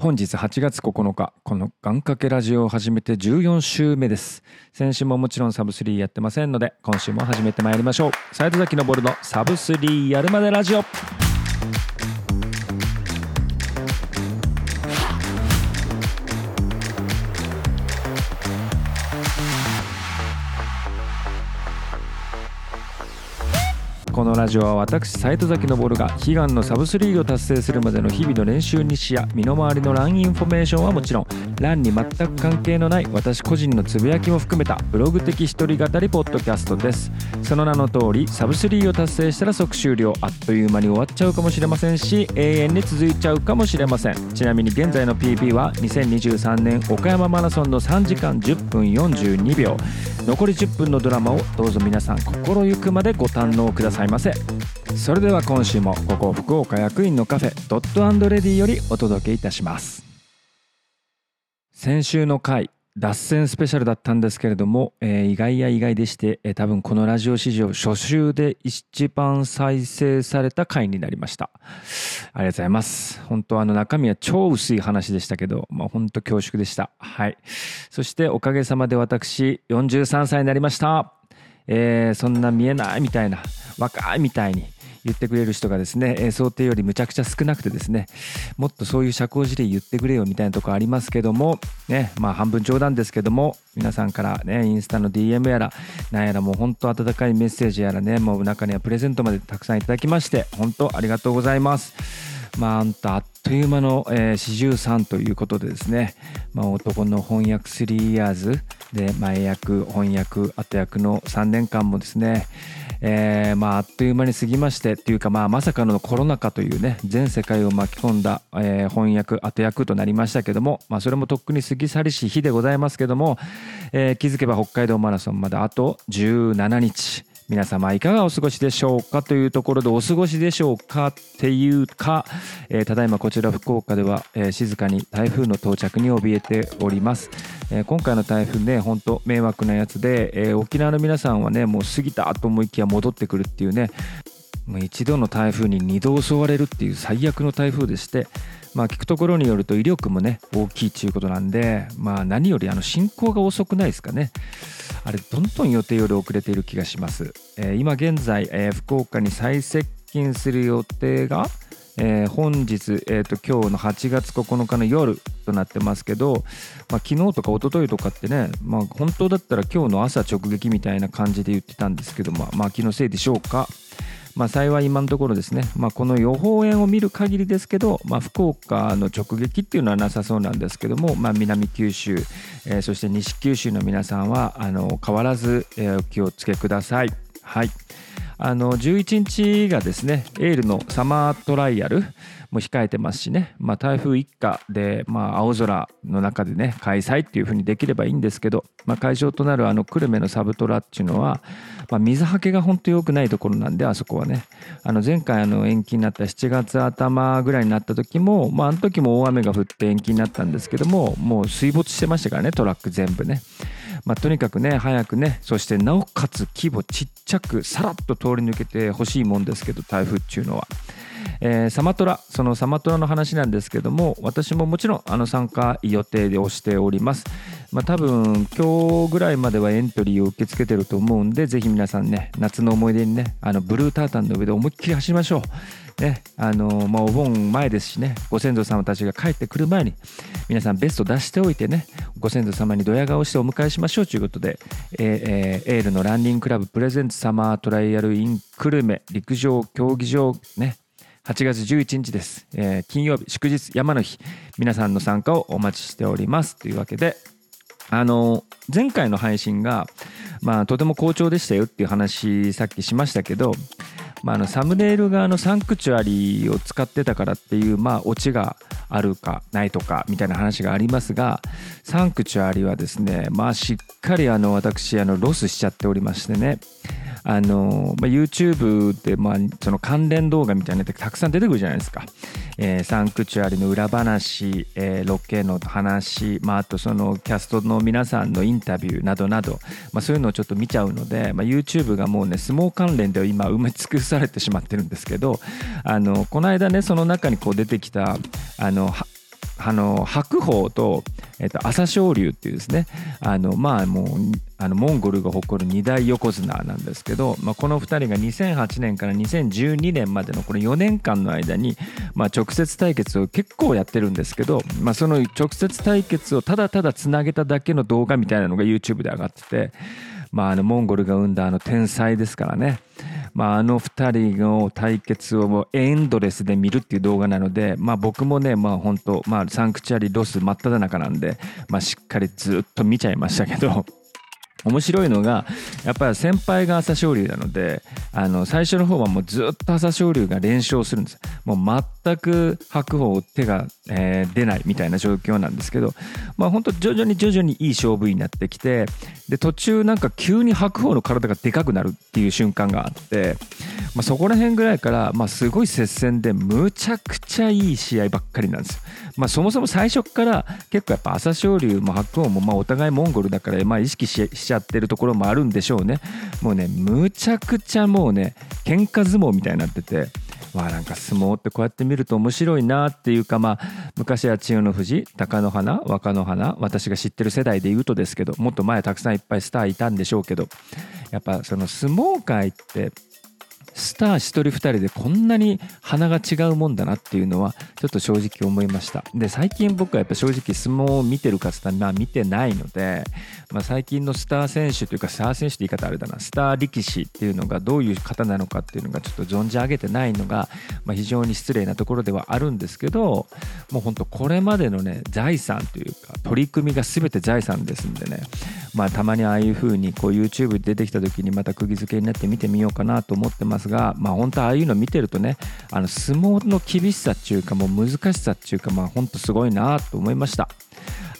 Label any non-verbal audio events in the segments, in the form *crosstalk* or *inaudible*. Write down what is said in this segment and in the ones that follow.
本日8月9日、この願掛けラジオを始めて14週目です。先週ももちろんサブスリーやってませんので、今週も始めてまいりましょう。斉藤崎のボルのサブスリーやるまでラジオ。のラジオは私斉藤崎昇が悲願のサブスリーを達成するまでの日々の練習日誌や身の回りの LAN インフォメーションはもちろん LAN に全く関係のない私個人のつぶやきも含めたブログ的一人語りポッドキャストです。その名の通りサブ3を達成したら即終了。あっという間に終わっちゃうかもしれませんし永遠に続いちゃうかもしれません。ちなみに現在の PB は2023年岡山マラソンの3時間10分42秒。残り10分のドラマをどうぞ皆さん心ゆくまでご堪能くださいませ。それでは今週もここ福岡役員のカフェドットレディよりお届けいたします。先週の回脱線スペシャルだったんですけれども、えー意外や意外でして、えー多分このラジオ史上初週で一番再生された回になりました。ありがとうございます。本当あの中身は超薄い話でしたけど、まあ、本当恐縮でした。はい。そしておかげさまで私43歳になりました。えーそんな見えないみたいな若いみたいに言ってくれる人がですね、想定よりむちゃくちゃ少なくてですねもっとそういう社交辞令言ってくれよみたいなとこありますけどもねまあ半分冗談ですけども皆さんからねインスタの DM やらなんやらもう本当温かいメッセージやらねもう中にはプレゼントまでたくさんいただきまして本当ありがとうございます。まあ、あんたあっという間の、えー、43ということでですね、まあ、男の翻訳3 years で前役翻訳後役の3年間もですね、えーまあ、あっという間に過ぎましてっていうか、まあ、まさかのコロナ禍というね全世界を巻き込んだ、えー翻訳後役となりましたけども、まあ、それもとっくに過ぎ去りし日でございますけども、えー気づけば北海道マラソンまであと17日。皆様いかがお過ごしでしょうかというところでお過ごしでしょうかっていうか、えーただいまこちら福岡では、えー静かに台風の到着に怯えております、えー今回の台風ね本当迷惑なやつで、え沖縄の皆さんはねもう過ぎたと思いきや戻ってくるっていうねもう一度の台風に二度襲われるっていう最悪の台風でして、まあ、聞くところによると威力もね大きいっていうことなんで、まあ、何よりあの進行が遅くないですかねあれどんどん予定より遅れている気がします、えー今現在、えー福岡に最接近する予定が、えー本日、えー、と今日の8月9日の夜となってますけど、まあ、昨日とか一昨日とかってね、まあ、本当だったら今日の朝直撃みたいな感じで言ってたんですけど、まあ、まあ気のせいでしょうか。まあ、幸い今のところですね、まあ、この予報円を見る限りですけど、まあ、福岡の直撃っていうのはなさそうなんですけども、まあ、南九州、えーそして西九州の皆さんはあの変わらず、えーお気をつけください。はいあの11日がですねエールのサマートライアルも控えてますしね、まあ、台風一過で、まあ、青空の中でね開催っていう風にできればいいんですけど、まあ、会場となるあの久留米のサブトラっていうのは、まあ、水はけが本当良くないところなんであそこはねあの前回あの延期になった7月頭ぐらいになった時も、まあ、あの時も大雨が降って延期になったんですけどももう水没してましたからねトラック全部ね。まあ、とにかくね早くねそしてなおかつ規模ちっちゃくさらっと通り抜けてほしいもんですけど台風っていうのは。えーサマトラそのサマトラの話なんですけども私ももちろんあの参加予定でをしております。まあ、多分今日ぐらいまではエントリーを受け付けてると思うんでぜひ皆さんね夏の思い出にねあのブルータータンの上で思いっきり走りましょう。ねあのまあ、お盆前ですしねご先祖様たちが帰ってくる前に皆さんベスト出しておいてねご先祖様にドヤ顔してお迎えしましょうということで、えーエールのランニングクラブプレゼンツサマートライアルイン久留米陸上競技場ね8月11日です、えー金曜日祝日山の日皆さんの参加をお待ちしております。というわけであの前回の配信が、まあ、とても好調でしたよっていう話さっきしましたけど、まあ、あのサムネイル側のサンクチュアリーを使ってたからっていう、まあ、オチがあるかないとかみたいな話がありますがサンクチュアリはですね、まあ、しっかりあの私あのロスしちゃっておりましてねあの、まあ、YouTube で、まあ、その関連動画みたいなのってたくさん出てくるじゃないですか。えーサンクチュアリの裏話、えーロケの話、まあ、あとそのキャストの皆さんのインタビューなどなど、まあ、そういうのをちょっと見ちゃうので、まあ、YouTube がもうね相撲関連では今埋め尽くされてしまってるんですけどあのこの間ねその中にこう出てきたあのあの白鵬と,、えっと朝青龍っていうですねあのまあもうあのモンゴルが誇る二大横綱なんですけど、まあ、この2人が2008年から2012年までのこの4年間の間に、まあ、直接対決を結構やってるんですけど、まあ、その直接対決をただただつなげただけの動画みたいなのが YouTube で上がってて、まあ、あのモンゴルが生んだあの天才ですからね。まあ、あの2人の対決をエンドレスで見るっていう動画なので、まあ、僕もね、まあ、本当、まあ、サンクチュアリロス真っ只中なんで、まあ、しっかりずっと見ちゃいましたけど。面白いのがやっぱり先輩が朝青龍なのであの最初の方はもうずっと朝青龍が連勝するんですもう全く白鵬手が、えー、出ないみたいな状況なんですけどまあ本当徐々に徐々にいい勝負になってきてで途中なんか急に白鵬の体がでかくなるっていう瞬間があって、まあ、そこら辺ぐらいから、まあ、すごい接戦でむちゃくちゃいい試合ばっかりなんですよ。まあ、そもそも最初から結構やっぱ朝青龍も白鵬もまあお互いモンゴルだからまあ意識しちゃってるところもあるんでしょうね。もうねむちゃくちゃもうね喧嘩相撲みたいになってて。わあなんか相撲ってこうやって見ると面白いなっていうかまあ昔は千代の富士貴乃花若乃花私が知ってる世代で言うとですけどもっと前たくさんいっぱいスターいたんでしょうけどやっぱその相撲界ってスター1人2人でこんなに鼻が違うもんだなっていうのはちょっと正直思いました。で最近僕はやっぱ正直相撲を見てるかつったらまあ見てないので、まあ、最近のスター選手というかスター選手って言い方あれだな。スター力士っていうのがどういう方なのかっていうのがちょっと存じ上げてないのが、まあ、非常に失礼なところではあるんですけどもう本当これまでのね財産というか取り組みが全て財産ですんでねまあたまにああいう風にこう YouTube 出てきた時にまた釘付けになって見てみようかなと思ってますがまあ本当ああいうの見てるとねあの相撲の厳しさっていうかもう難しさっていうかまあ本当すごいなと思いました。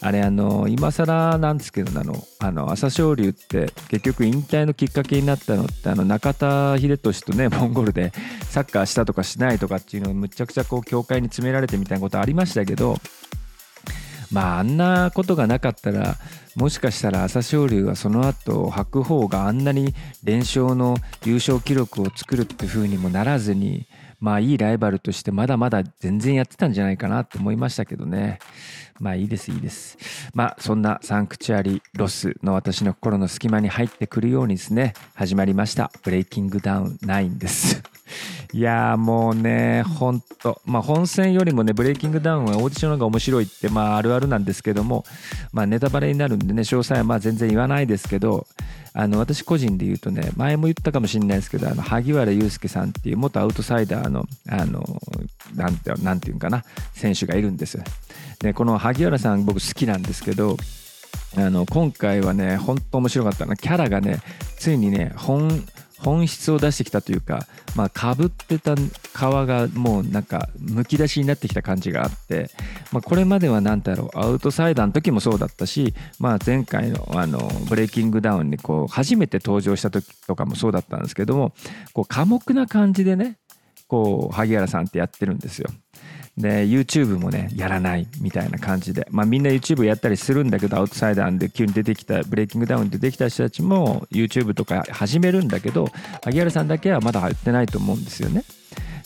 あれあの今更なんですけどあのあの朝青龍って結局引退のきっかけになったのってあの中田英寿とねモンゴルでサッカーしたとかしないとかっていうのをむちゃくちゃこう協会に詰められてみたいなことありましたけどまああんなことがなかったらもしかしたら朝青龍はその後白鵬があんなに連勝の優勝記録を作るって風にもならずにまあいいライバルとしてまだまだ全然やってたんじゃないかなと思いましたけどね。まあいいですいいです。まあそんなサンクチュアリロスの私の心の隙間に入ってくるようにですね始まりました。ブレイキングダウン9です。*laughs* いやもうね、ほんと、まあ、本戦よりもね、ブレイキングダウンはオーディションの方が面白いって、まあ、あるあるなんですけども、まあ、ネタバレになるんでね、詳細はまあ全然言わないですけど、あの私個人で言うとね、前も言ったかもしれないですけど、あの萩原祐介さんっていう元アウトサイダーの、あの、なんてなんていうかな、選手がいるんですよ。で、この萩原さん、僕好きなんですけど、あの今回はね、本当面白かったな。キャラがね、ついにね、本、本質を出してきたというか、まあ、かぶってた皮がもうなんかむき出しになってきた感じがあって、まあ、これまでは何だろうアウトサイダーの時もそうだったし、まあ、前回のあのブレイキングダウンにこう初めて登場した時とかもそうだったんですけどもこう寡黙な感じでねこう萩原さんってやってるんですよ。で YouTube もねやらないみたいな感じでまあみんな YouTube やったりするんだけどアウトサイダーで急に出てきたブレイキングダウンで出てきた人たちも YouTube とか始めるんだけど萩原さんだけはまだやってないと思うんですよね。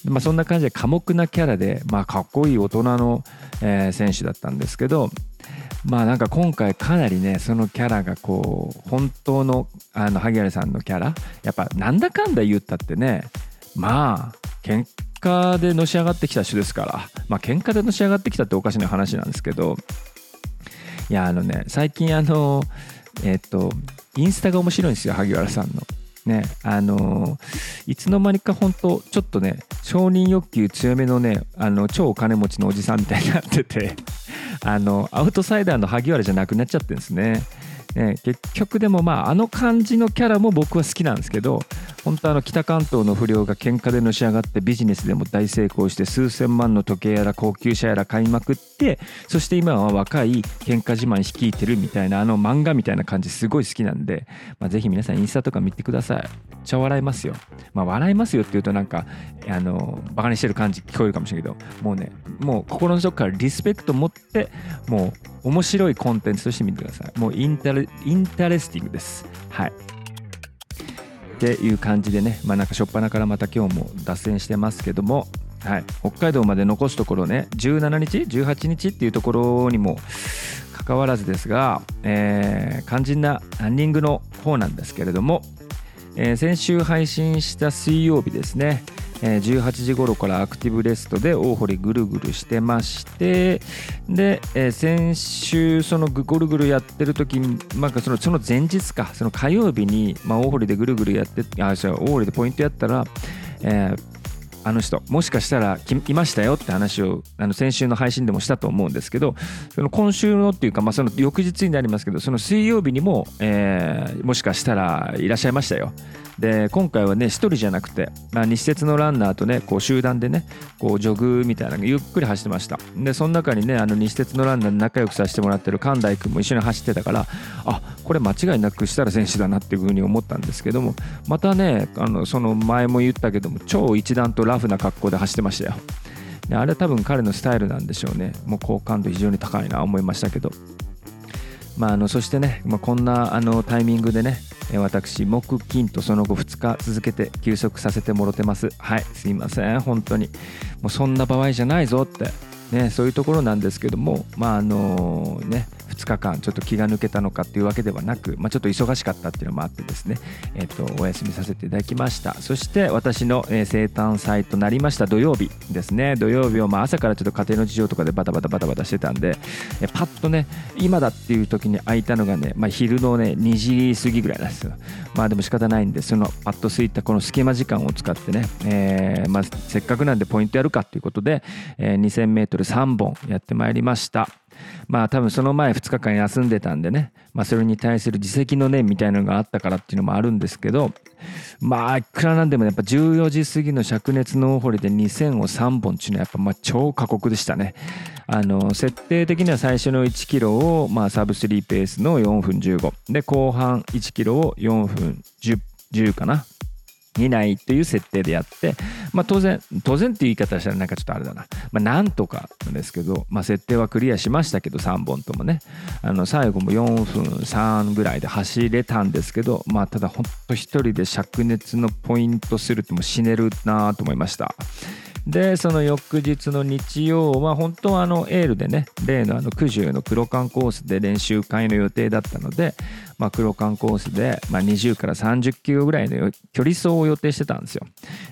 まあ、そんな感じで寡黙なキャラで、まあ、かっこいい大人の、えー、選手だったんですけどまあなんか今回かなりねそのキャラがこう本当のあの萩原さんのキャラやっぱなんだかんだ言ったってねまあ喧嘩でのし上がってきた人ですからまあ喧嘩でのし上がってきたっておかしな話なんですけどいやあのね最近あのえっ、とインスタが面白いんですよ萩原さんの。ねあのいつの間にか本当ちょっとね承認欲求強めのねあの超お金持ちのおじさんみたいになってて *laughs* あのアウトサイダーの萩原じゃなくなっちゃってるんですね。ね、結局でもまああの感じのキャラも僕は好きなんですけど本当あの北関東の不良が喧嘩でのし上がってビジネスでも大成功して数千万の時計やら高級車やら買いまくってそして今は若い喧嘩自慢率いてるみたいなあの漫画みたいな感じすごい好きなんで、まあ、ぜひ皆さんインスタとか見てください。めっちゃ笑いますよ。まあ笑いますよって言うとなんかあのバカにしてる感じ聞こえるかもしれないけどもうねもう心の底からリスペクト持ってもう面白いコンテンツとして見てください。もう intere- interesting です。はい。っていう感じでね、まあ、なんか初っ端からまた今日も脱線してますけども、はい、北海道まで残すところね17日？18日？っていうところにもかかわらずですが、えー、肝心なランニングの方なんですけれども、えー、先週配信した水曜日ですね、え、18時頃からアクティブレストで大堀ぐるぐるしてましてで、え、先週そのぐるぐるやってる時に、まあ、そのその前日かその火曜日に、まあ、大堀でぐるぐるやってあ大堀でポイントやったら、えーあの人もしかしたらいましたよって話をあの先週の配信でもしたと思うんですけどその今週のっていうか、まあ、その翌日になりますけどその水曜日にも、えー、もしかしたらいらっしゃいましたよ。で今回はね1人じゃなくて、まあ、日節のランナーとねこう集団でねこうジョグみたいなゆっくり走ってました。でその中にねあの日節のランナーで仲良くさせてもらってる神大君も一緒に走ってたからあこれ間違いなくしたら選手だなっていうふうに思ったんですけどもまたねあのその前も言ったけども超一段とラフな格好で走ってましたよ。あれは多分彼のスタイルなんでしょうね。もう好感度非常に高いな思いましたけど。まあ、あのそしてね、まあ、こんなあのタイミングでね私木金とその後2日続けて休息させてもろてます。はいすいません本当に。もうそんな場合じゃないぞって。ねそういうところなんですけどもまああのね2日間ちょっと気が抜けたのかっていうわけではなく、まあ、ちょっと忙しかったっていうのもあってですね、えっとお休みさせていただきました。そして私の、え生誕祭となりました土曜日ですね。土曜日をまあ朝からちょっと家庭の事情とかでバタバタバタバタしてたんで、えパッとね今だっていう時に空いたのがね、まあ、昼のね2時過ぎぐらいなんですよ。まあでも仕方ないんでそのパッと空いたこの隙間時間を使ってね、えー、まあ、せっかくなんでポイントやるかっていうことで、え、2000m3 本やってまいりました。まあ多分その前2日間休んでたんでね、まあ、それに対する自責の念みたいなのがあったからっていうのもあるんですけど。まあいくらなんでもやっぱ14時過ぎの灼熱の大堀で2000を3本っていうのはやっぱまあ超過酷でしたね。あの設定的には最初の1キロをまあサブ3ペースの4分15で後半1キロを4分10 10かな？以内という設定でやって、まあ、当然当然っていう言い方したらなんかちょっとあれだな、まあ、なんとかなんですけど、まあ、設定はクリアしましたけど3本ともね。あの最後も4分3ぐらいで走れたんですけど、まあ、ただほんと1人で灼熱のポイントするっても死ねるなと思いました。でその翌日の日曜は本当はあのエールでね例の九十の黒缶コースで練習会の予定だったので、まあ、黒缶コースで、まあ、20から30キロぐらいの距離走を予定してたんですよ。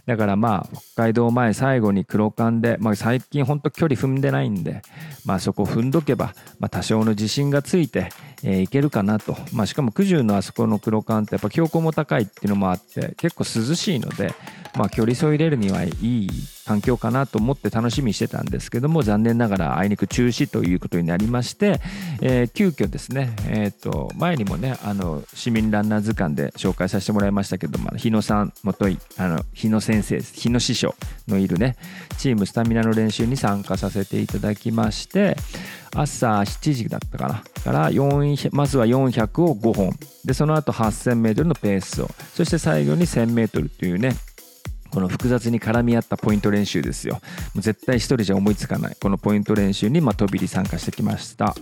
だからまあ北海道前最後に黒缶で、まあ、最近本当距離踏んでないんで、まあ、そこ踏んどけば、まあ、多少の自信がついて、えー、いけるかなと、まあ、しかも九十のあそこの黒缶ってやっぱ標高も高いっていうのもあって結構涼しいので、まあ、距離走入れるにはいい環境かなと思って楽しみにしてたんですけども残念ながらあいにく中止ということになりまして、えー、急遽ですね、えーと、前にもねあの市民ランナー図鑑で紹介させてもらいましたけども日野さんもといあの日野先生日野師匠のいるねチームスタミナの練習に参加させていただきまして朝7時だったかなからまずは400を5本。でその後 8000m のペースを。そして最後に 1000m というねこの複雑に絡み合ったポイント練習ですよ。もう絶対一人じゃ思いつかない。このポイント練習に、まあ、飛び入り参加してきました。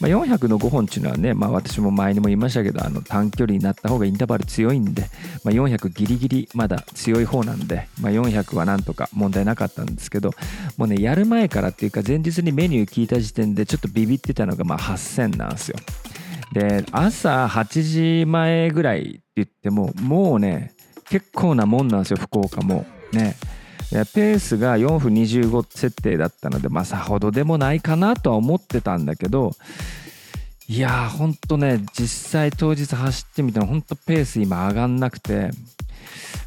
まあ、400の5本っていうのはね、まあ、私も前にも言いましたけど、あの短距離になった方がインターバル強いんで、まあ、400ギリギリまだ強い方なんで、まあ、400はなんとか問題なかったんですけど、もうね、やる前からっていうか、前日にメニュー聞いた時点でちょっとビビってたのが、まあ、8000なんですよ。で、朝8時前ぐらいって言っても、もうね、結構なもんなんですよ福岡も。ね。ペースが4分25設定だったのでまあさほどでもないかなとは思ってたんだけどいやーほんとね実際当日走ってみたらほんとペース今上がんなくて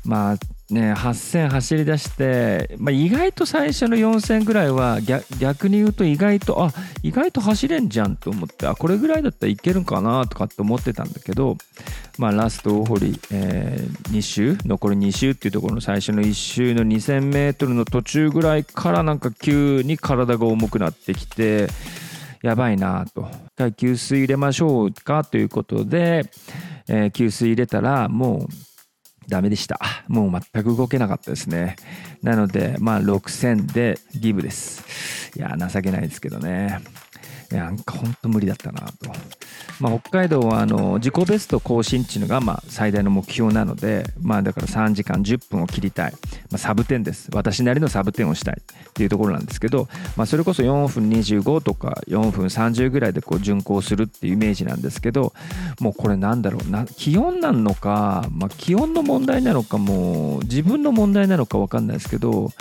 まあね、8000走り出して、まあ、意外と最初の4000ぐらいは逆に言うと意外とあ意外と走れんじゃんと思ってあこれぐらいだったらいけるかなとかって思ってたんだけど、まあ、ラスト大堀、えー、2周残り2周っていうところの最初の1周の 2000m の途中ぐらいからなんか急に体が重くなってきてやばいなと。一回給水入れましょうかということで、えー、給水入れたらもうダメでした。もう全く動けなかったですね。なので、まあ6000でギブです。いや、情けないですけどね。なんかほんと無理だったなと。まあ、北海道はあの自己ベスト更新っていうのがまあ最大の目標なので、まあ、だから3時間10分を切りたい、まあ、サブ10です。私なりのサブ10をしたい。っていうところなんですけど、まあ、それこそ4分25とか4分30ぐらいでこう巡航するっていうイメージなんですけどもうこれなんだろう。な気温なのか、まあ、気温の問題なのかもう自分の問題なのか分かんないですけど、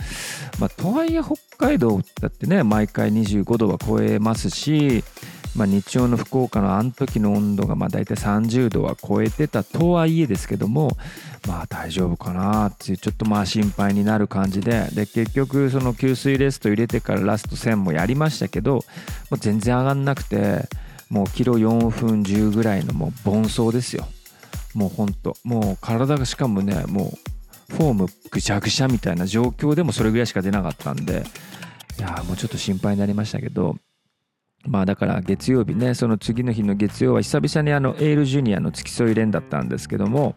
まあ、とはいえ北海道だってね毎回25度は超えますしまあ、日曜の福岡のあの時の温度がまあ大体30度は超えてたとはいえですけどもまあ大丈夫かなっていうちょっとまあ心配になる感じで。で結局その給水レスト入れてからラスト1000もやりましたけどもう全然上がんなくてもうキロ4分10ぐらいのもう盆走ですよ。もうほんともう体がしかもねもうフォームぐちゃぐちゃみたいな状況でもそれぐらいしか出なかったんでいやもうちょっと心配になりましたけどまあだから月曜日ねその次の日の月曜は久々にあのエールジュニアの付き添い連だったんですけども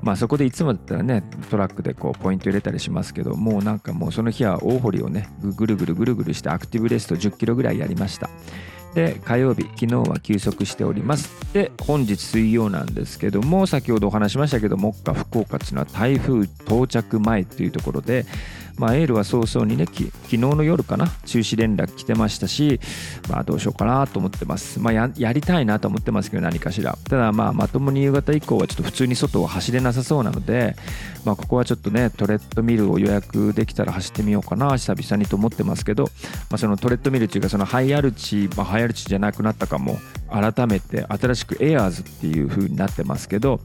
まあそこでいつもだったらねトラックでこうポイント入れたりしますけどもうなんかもうその日は大堀をねぐるぐるぐるぐるしてアクティブレスト10キロぐらいやりました。で火曜日昨日は休息しております。で本日水曜なんですけども先ほどお話しましたけど目下福岡っていうのは台風到着前というところでまあ、エールは早々にね、昨日の夜かな、中止連絡来てましたし、まあ、どうしようかなと思ってます。まあや、やりたいなと思ってますけど、何かしら。ただ、まあ、まともに夕方以降はちょっと普通に外を走れなさそうなので、まあ、ここはちょっとね、トレッドミルを予約できたら走ってみようかな、久々にと思ってますけど、まあ、そのトレッドミルっていうか、そのハイアルチ、まあ、ハイアルチじゃなくなったかも、改めて新しくエアーズっていう風になってますけど、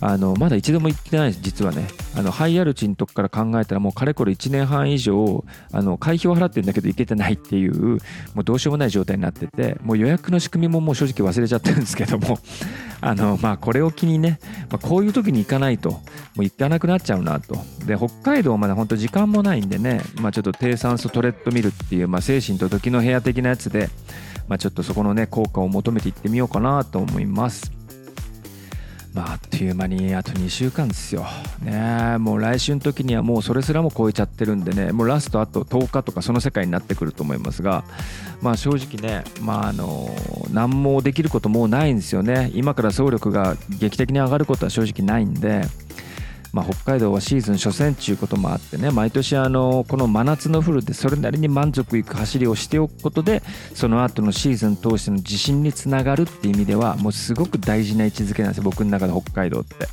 あのまだ一度も行ってないです、実はね。あのハイアルチのとこから考えたら、もうかれこれ1年半以上、あの会費を払ってるんだけど行けてないっていう、もうどうしようもない状態になってて、もう予約の仕組みももう正直忘れちゃってるんですけども、*laughs* あのまあ、これを機にね、まあ、こういう時に行かないと、もう行かなくなっちゃうなと。で、北海道まだ本当時間もないんでね、まあ、ちょっと低酸素トレッドミルっていう、まあ、精神と時の部屋的なやつで、まあ、ちょっとそこのね、効果を求めていってみようかなと思います。まあ、あっという間にあと2週間ですよ。ねもう来週の時にはもうそれすらも超えちゃってるんでね、もうラストあと10日とかその世界になってくると思いますが、まあ正直ね、まああの、何もできることもうないんですよね。今から総力が劇的に上がることは正直ないんで、まあ、北海道はシーズン初戦ということもあってね毎年あのこの真夏のフルでそれなりに満足いく走りをしておくことでその後のシーズン通しての自信につながるっていう意味ではもうすごく大事な位置づけなんですよ僕の中で北海道って。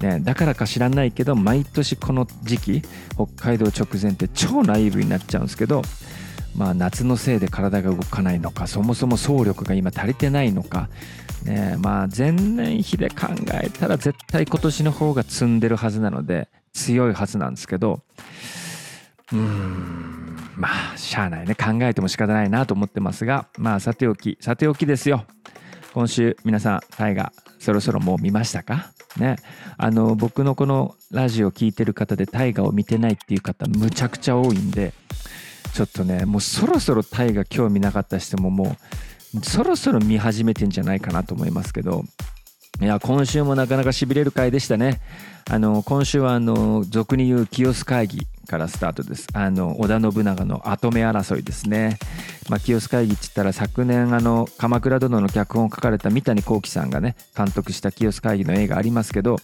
ね、だからか知らないけど毎年この時期北海道直前って超ナイーブになっちゃうんですけどまあ、夏のせいで体が動かないのかそもそも走力が今足りてないのかねまあ前年比で考えたら絶対今年の方が積んでるはずなので強いはずなんですけどうんまあしゃあないね。考えても仕方ないなと思ってますがまあさておきさておきですよ。今週皆さん大河そろそろもう見ましたか？ね。あの僕のこのラジオ聴いてる方で大河を見てないっていう方むちゃくちゃ多いんでちょっとねもうそろそろ大河興味なかった人ももうそろそろ見始めてんじゃないかなと思いますけど。いや今週もなかなかしびれる回でしたね。あの今週はあの俗に言う清須会議。からスタートです。あの織田信長の跡目争いですね、まあ、清須会議って言ったら昨年あの鎌倉殿の脚本を書かれた三谷幸喜さんがね監督した清須会議の映画ありますけど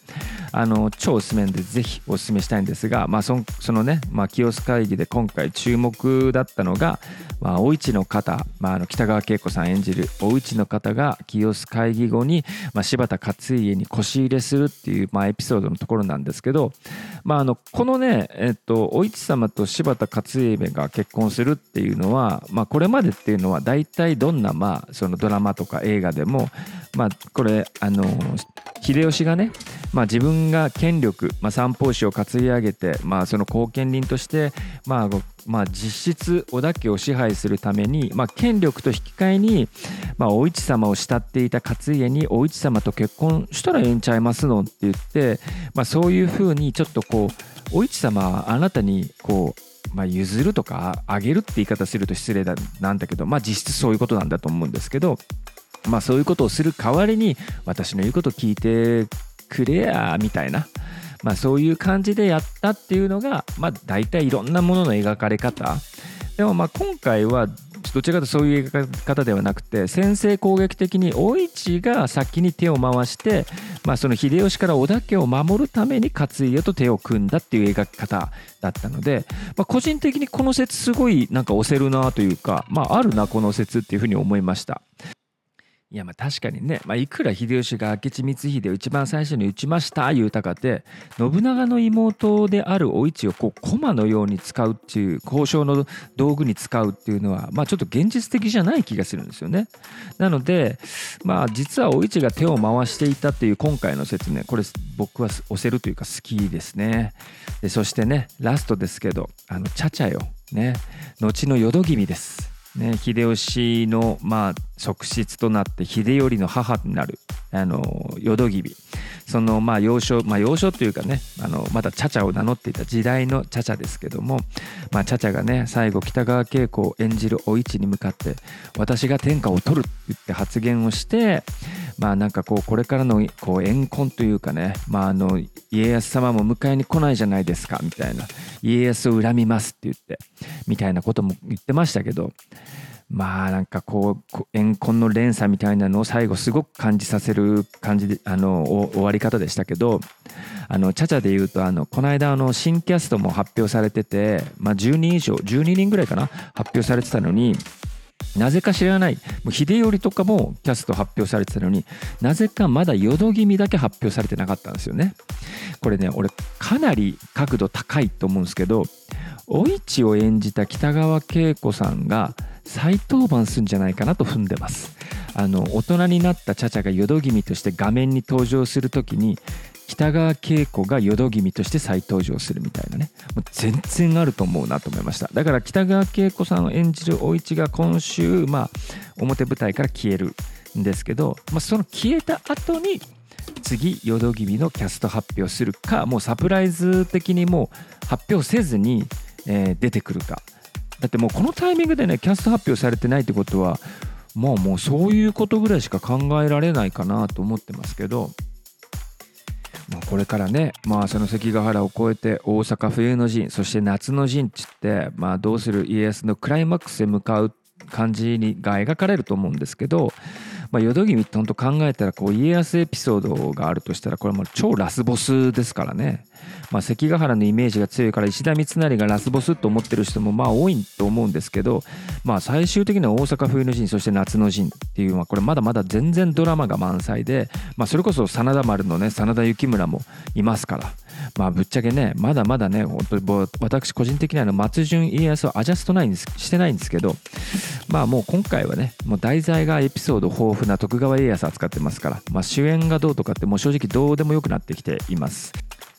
あの超おすすめでぜひおすすめしたいんですが、まあ、そそのね、まあ、清須会議で今回注目だったのが、まあ、お市の方、まあ、あの北川景子さん演じるお市の方が清須会議後に、まあ、柴田勝家に腰入れするっていう、まあ、エピソードのところなんですけど、まあ、あのこのね、えっと、お市様と柴田勝家が結婚するっていうのは、まあ、これまでっていうのは大体どんな、まあ、そのドラマとか映画でも、まあ、これあの秀吉がね、まあ、自分が権力、まあ、三法師を担ぎ上げて、まあ、その後見人として、まあまあ、実質織田家を支配するために、まあ、権力と引き換えに、まあ、お市様を慕っていた勝家にお市様と結婚したらええんちゃいますのって言って、まあ、そういうふうにちょっとこうお市様あなたにこう、まあ、譲るとかあげるって言い方すると失礼だなんだけど、まあ、実質そういうことなんだと思うんですけど、まあ、そういうことをする代わりに私の言うことを聞いてくれやみたいな、まあ、そういう感じでやったっていうのが、まあ、大体いろんなものの描かれ方。でもまあ今回はどちらかというとそういう描き方ではなくて先制攻撃的にお市が先に手を回して、まあ、その秀吉から織田家を守るために勝家と手を組んだっていう描き方だったので、まあ、個人的にこの説すごいなんか押せるなというか、まあ、あるなこの説っていうふうに思いました。いやまあ確かにね、まあ、いくら秀吉が明智光秀を一番最初に撃ちました言うたかって信長の妹であるお市をこう駒のように使うっていう交渉の道具に使うっていうのはまあちょっと現実的じゃない気がするんですよね。なのでまあ実はお市が手を回していたっていう今回の説ねこれ僕は押せるというか好きですね。でそしてねラストですけどあのチャチャよね後の淀君です。ね、秀吉の、まあ、側室となって秀頼の母になるあの淀君。そのまあ幼少まあ幼少というかねあのまだチャチャを名乗っていた時代のチャチャですけども、まあ、チャチャがね最後北川景子を演じるお市に向かって私が天下を取るって言って発言をしてまあなんかこうこれからのこう怨恨というかね、まあ、あの家康様も迎えに来ないじゃないですかみたいな。家康を恨みますって言って。みたいなことも言ってましたけどまあなんかこう怨恨の連鎖みたいなのを最後すごく感じさせる感じであの終わり方でしたけどあのチャチャで言うとあのこの間あの新キャストも発表されてて、まあ、10人以上12人ぐらいかな発表されてたのになぜか知らない、もう秀頼とかもキャスト発表されてたのになぜかまだ淀君だけ発表されてなかったんですよね。これね、俺かなり角度高いと思うんですけど、お市を演じた北川景子さんが再登板するんじゃないかなと踏んでます。あの大人になったチャチャが淀君として画面に登場する時に北川景子が淀君として再登場するみたいなね。もう全然あると思うなと思いました。だから北川景子さんを演じるお市が今週まあ表舞台から消えるんですけど、まあ、その消えた後に次淀君のキャスト発表するかもうサプライズ的にもう発表せずに、えー、出てくるか。だってもうこのタイミングでねキャスト発表されてないってことはもうもうそういうことぐらいしか考えられないかなと思ってますけど。まあ、これからね、まあ、その関ヶ原を越えて大阪冬の陣そして夏の陣っつって、まあ、どうする家康のクライマックスへ向かう感じにが描かれると思うんですけど、まあ、淀君って本当考えたらこう家康エピソードがあるとしたらこれも超ラスボスですからね、まあ、関ヶ原のイメージが強いから石田三成がラスボスと思ってる人もまあ多いと思うんですけど、まあ、最終的には大阪冬の陣そして夏の陣っていうのはこれまだまだ全然ドラマが満載で、まあ、それこそ真田丸のね真田幸村もいますから。まあぶっちゃけねまだまだね本当に私個人的には松潤家康をアジャストないんですしてないんですけどまあもう今回はねもう題材がエピソード豊富な徳川家康扱ってますから、まあ、主演がどうとかってもう正直どうでもよくなってきています。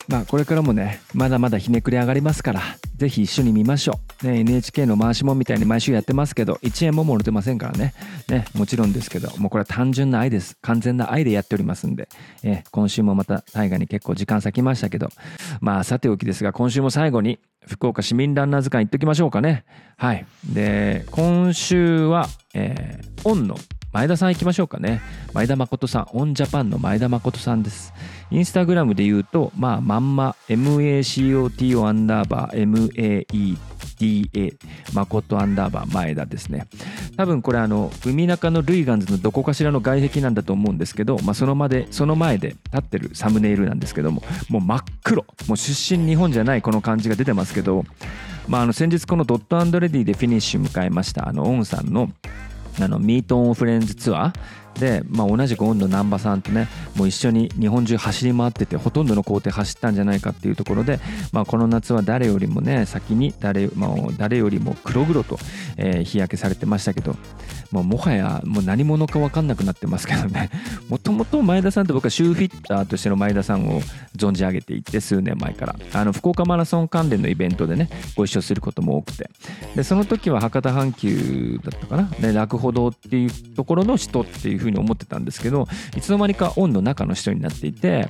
まあこれからもねまだまだひねくれ上がりますからぜひ一緒に見ましょう、ね、NHK の回しもんみたいに毎週やってますけど1円ももろてませんからね。ねもちろんですけどもうこれは単純な愛です。完全な愛でやっておりますんで、え今週もまた大河に結構時間割きましたけど。まあさておきですが今週も最後に福岡市民ランナー図鑑行っときましょうかね。はい。で今週は、えー、 On の前田さん行きましょうかね。前田誠さん、 On Japan の前田誠さんです。インスタグラムで言うと、まあ、まんま、MACOTO アンダーバー MAEDA、誠アンダーバー前田ですね。多分これ、あの、海中のルイガンズのどこかしらの外壁なんだと思うんですけど、まあ、そのまで、その前で立ってるサムネイルなんですけども、もう真っ黒。もう出身日本じゃないこの感じが出てますけど、まあ、あの先日このドットアンドレディでフィニッシュ迎えましたあの On さんのあの Meet On Friends ツアーで、まあ、同じく On の難波さんとねもう一緒に日本中走り回っててほとんどの行程走ったんじゃないかっていうところで、まあ、この夏は誰よりもね先に誰,、まあ、誰よりも黒々と、えー、日焼けされてましたけどもうもはやもう何者か分かんなくなってますけどね。*laughs* もともと前田さんって僕はシューフィッターとしての前田さんを存じ上げていて数年前から。あの福岡マラソン関連のイベントでねご一緒することも多くて。でその時は博多阪急だったかな。で楽歩道っていうところの人っていうふううに思ってたんですけどいつの間にかオンの中の人になっていて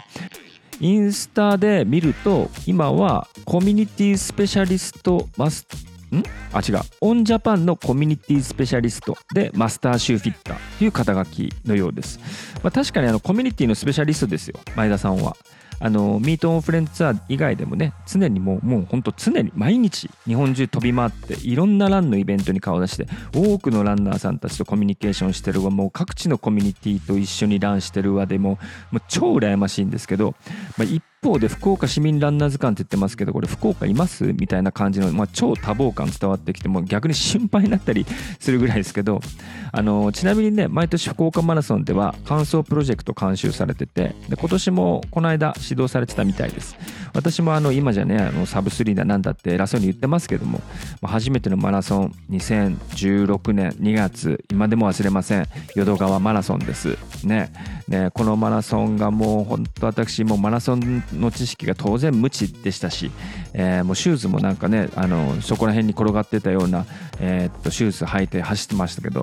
インスタで見ると今はコミュニティスペシャリストマスん？あ違う。オンジャパンのコミュニティスペシャリストでマスターシューフィッターという肩書きのようです、まあ、確かにあのコミュニティのスペシャリストですよ。前田さんは。あのミート・オン・フレンズツアー以外でもね常にもうもう本当常に毎日日本中飛び回っていろんなランのイベントに顔を出して多くのランナーさんたちとコミュニケーションしてるわ。もう各地のコミュニティと一緒にランしてるわでももう超羨ましいんですけど、まあ、一方で福岡市民ランナー図鑑って言ってますけどこれ福岡います？みたいな感じの、まあ、超多忙感伝わってきても逆に心配になったりするぐらいですけど *laughs* あのちなみにね毎年福岡マラソンでは完走プロジェクト監修されててで今年もこの間指導されてたみたいです。私もあの今じゃねあのサブ3だなんだって偉そうに言ってますけども初めてのマラソン2016年2月今でも忘れません。淀川マラソンです。ね。ねこのマラソンがもう本当私もマラソンの知識が当然無知でしたし、えー、もうシューズもなんかねあのそこら辺に転がってたような、えー、っとシューズ履いて走ってましたけど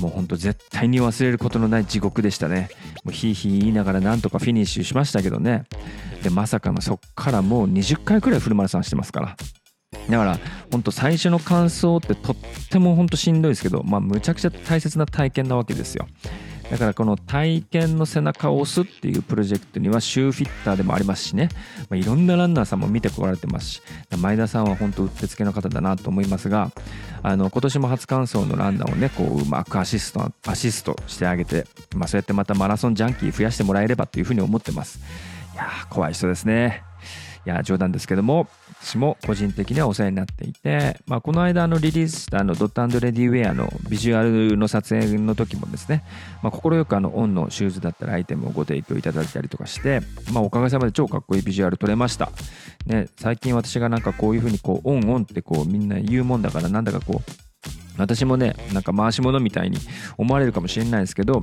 もうほんと絶対に忘れることのない地獄でしたね。もうヒーヒー言いながらなんとかフィニッシュしましたけどね。でまさかのそっからもう20回くらいフルマラソンしてますから。だから本当最初の感想ってとっても本当しんどいですけどまあむちゃくちゃ大切な体験なわけですよ。だからこの体験の背中を押すっていうプロジェクトにはシューフィッターでもありますしね、まあ、いろんなランナーさんも見てこられてますし前田さんは本当うってつけの方だなと思いますがあの今年も初完走のランナーをねこううまくアシストアシストしてあげて、まあ、そうやってまたマラソンジャンキー増やしてもらえればというふうに思ってます。いやー怖い人ですね。いや冗談ですけども私も個人的にはお世話になっていて、まあ、この間のリリースしたあのドットレディウェアのビジュアルの撮影の時もですね、まあ、快くあのオンのシューズだったりアイテムをご提供いただいたりとかして、まあ、おかげさまで超かっこいいビジュアル撮れました、ね、最近私がなんかこういうふうにこう On On ってこうみんな言うもんだからなんだかこう私もね、なんか回し物みたいに思われるかもしれないですけど、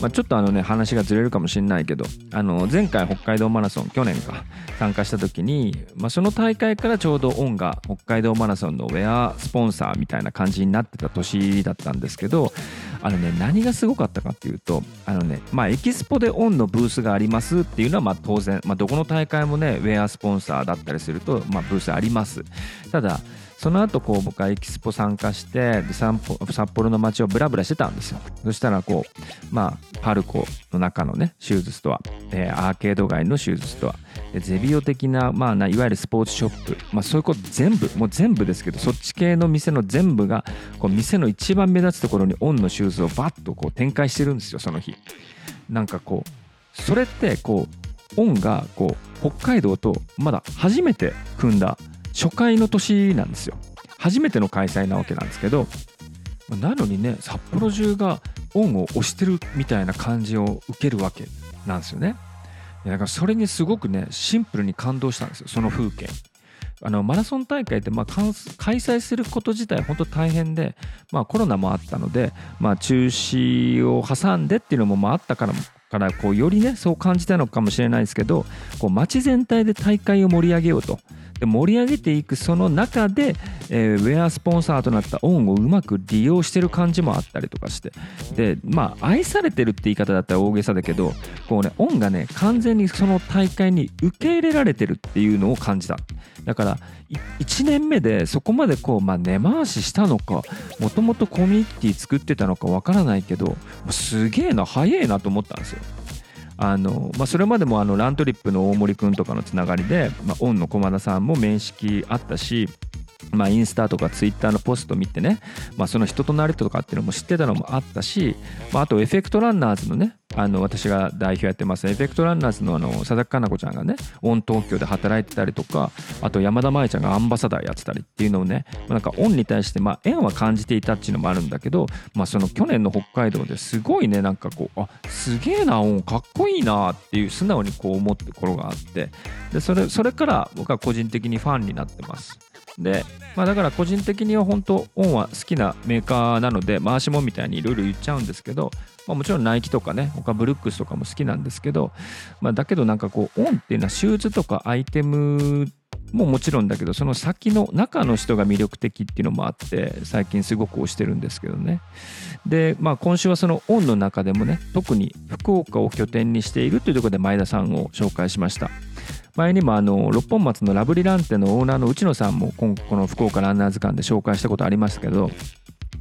まあ、ちょっとあのね、話がずれるかもしれないけど、あの、前回北海道マラソン、去年か、参加した時に、まあ、その大会からちょうど On が北海道マラソンのウェアスポンサーみたいな感じになってた年だったんですけど、あのね、何がすごかったかっていうと、あのね、まあ、エキスポで On のブースがありますっていうのは、まあ、当然、まあ、どこの大会もね、ウェアスポンサーだったりすると、まあ、ブースあります。ただ、その後こう僕はエキスポ参加してで札幌の街をブラブラしてたんですよ。そしたらこうまあパルコの中のねシューズストア、えー、アーケード街のシューズストア。でゼビオ的な,、まあ、いわゆるスポーツショップ、まあ、そういうこと全部もう全部ですけどそっち系の店の全部がこう店の一番目立つところに On のシューズをバッとこう展開してるんですよその日。なんかこうそれってこうオンがこう北海道とまだ初めて組んだ初回の年なんですよ。初めての開催なわけなんですけどなのにね札幌中がオンを押してるみたいな感じを受けるわけなんですよね。だからそれにすごくねシンプルに感動したんですよ。その風景。あのマラソン大会ってまあ開催すること自体本当大変で、まあ、コロナもあったので、まあ、中止を挟んでっていうのもまああったからからこうよりねそう感じたのかもしれないですけどこう街全体で大会を盛り上げようと盛り上げていくその中で、えー、ウェアスポンサーとなったオンをうまく利用してる感じもあったりとかして。でまあ愛されてるって言い方だったら大げさだけどこうねオンがね完全にその大会に受け入れられてるっていうのを感じた。だから1年目でそこまでこう、まあ、根回ししたのかもともとコミュニティ作ってたのかわからないけどすげえな早えなと思ったんですよ。あのまあ、それまでもあのラントリップの大森君とかのつながりで、まあ、オンの駒田さんも面識あったしまあ、インスタとかツイッターのポスト見てね、まあ、その人となりとかっていうのも知ってたのもあったし、まあ、あとエフェクトランナーズのねあの私が代表やってますエフェクトランナーズのあの佐々木かな子ちゃんがねオン東京で働いてたりとかあと山田舞ちゃんがアンバサダーやってたりっていうのをねまなんかオンに対してまあ縁は感じていたっていうのもあるんだけど、まあ、その去年の北海道ですごいねなんかこうあすげえなオンかっこいいなっていう素直にこう思ってところがあってでそれそれから僕は個人的にファンになってます。で、まあ、だから個人的には本当オンは好きなメーカーなので回しもみたいにいろいろ言っちゃうんですけど、まあ、もちろんナイキとかね他ブルックスとかも好きなんですけど、まあ、だけどなんかこうオンっていうのはシューズとかアイテムももちろんだけどその先の中の人が魅力的っていうのもあって最近すごく推してるんですけどね。でまあ今週はそのオンの中でもね特に福岡を拠点にしているというところで前田さんを紹介しました。前にもあの六本松のラブリランテのオーナーの内野さんもこの福岡ランナー図鑑で紹介したことありましたけど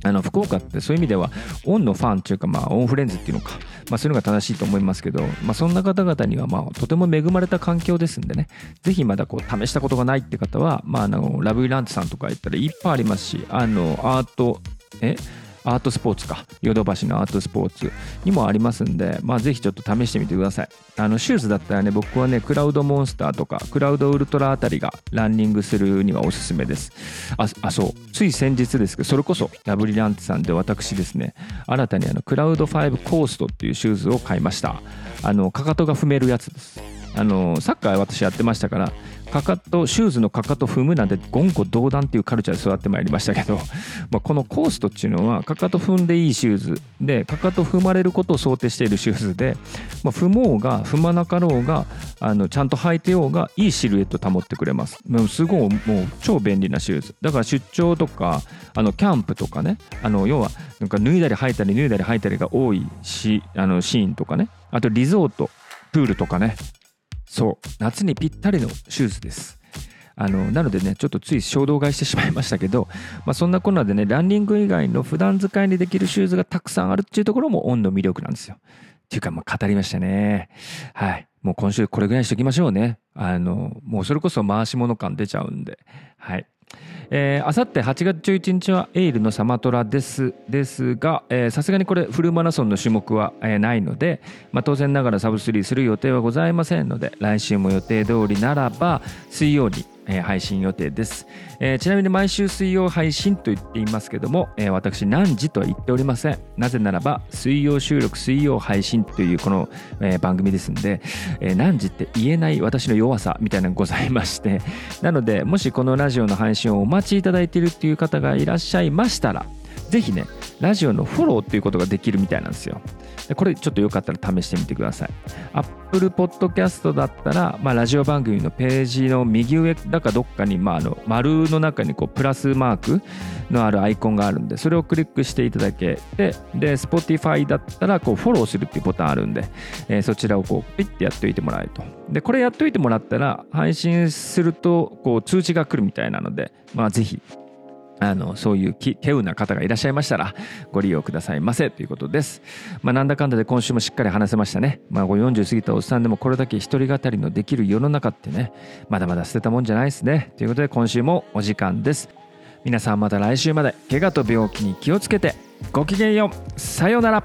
あの福岡ってそういう意味ではオンのファンっていうかまあオンフレンズっていうのか、まあ、そういうのが正しいと思いますけど、まあ、そんな方々にはまあとても恵まれた環境ですんでねぜひまだこう試したことがないって方は、まあ、あのラブイランチさんとか行ったらいっぱいありますしあのアートえ？アートスポーツか。ヨドバシのアートスポーツにもありますんで、まあ、ぜひちょっと試してみてください。あのシューズだったらね僕はねクラウドモンスターとかクラウドウルトラあたりがランニングするにはおすすめです。ああそう。つい先日ですけどそれこそラブリランテさんで私ですね新たにあのクラウド5コーストっていうシューズを買いました。あのかかとが踏めるやつです。あのサッカー私やってましたからかかとシューズのかかと踏むなんて言語道断っていうカルチャーで育ってまいりましたけど、まあ、このコーストっていうのはかかと踏んでいいシューズでかかと踏まれることを想定しているシューズで、まあ、踏もうが踏まなかろうがあのちゃんと履いてようがいいシルエット保ってくれます。もうすごいもう超便利なシューズ。だから出張とかあのキャンプとかねあの要はなんか脱いだり履いたり脱いだり履いたりが多いしあのシーンとかね。あとリゾートプールとかね。そう夏にぴったりのシューズです。あのなのでねちょっとつい衝動買いしてしまいましたけど、まあ、そんなこんなでねランニング以外の普段使いにできるシューズがたくさんあるっていうところもオンの魅力なんですよ。っていうかまあ語りましたね。はい。もう今週これぐらいにしときましょうね。あのもうそれこそ回し物感出ちゃうんで。はい。えあさって8月11日はエイルのサマトラですですがさすがにこれフルマラソンの種目は、えー、ないので、まあ、当然ながらサブスリーする予定はございませんので来週も予定通りならば水曜日え、配信予定です、えー、ちなみに毎週水曜配信と言っていますけども、えー、私何時とは言っておりません。なぜならば水曜収録水曜配信というこの、え番組ですんで、え何時って言えない私の弱さみたいなのがございまして。*laughs* なのでもしこのラジオの配信をお待ちいただいているっていう方がいらっしゃいましたらぜひねラジオのフォローっていうことができるみたいなんですよこれちょっとよかったら試してみてください。Apple Podcast だったら、まあ、ラジオ番組のページの右上だかどっかに、まあ、あの丸の中にこうプラスマークのあるアイコンがあるんで、それをクリックしていただけて、で、Spotify だったらこうフォローするっていうボタンあるんで、えー、そちらをこうピッてやっておいてもらえると。で、これやっておいてもらったら、配信するとこう通知が来るみたいなので、まあ、ぜひあのそういう稀有な方がいらっしゃいましたらご利用くださいませということです。まあ、なんだかんだで今週もしっかり話せましたね。まあ、40過ぎたおっさんでもこれだけ一人語りのできる世の中ってねまだまだ捨てたもんじゃないですね。ということで今週もお時間です。皆さんまた来週まで怪我と病気に気をつけてごきげんようさようなら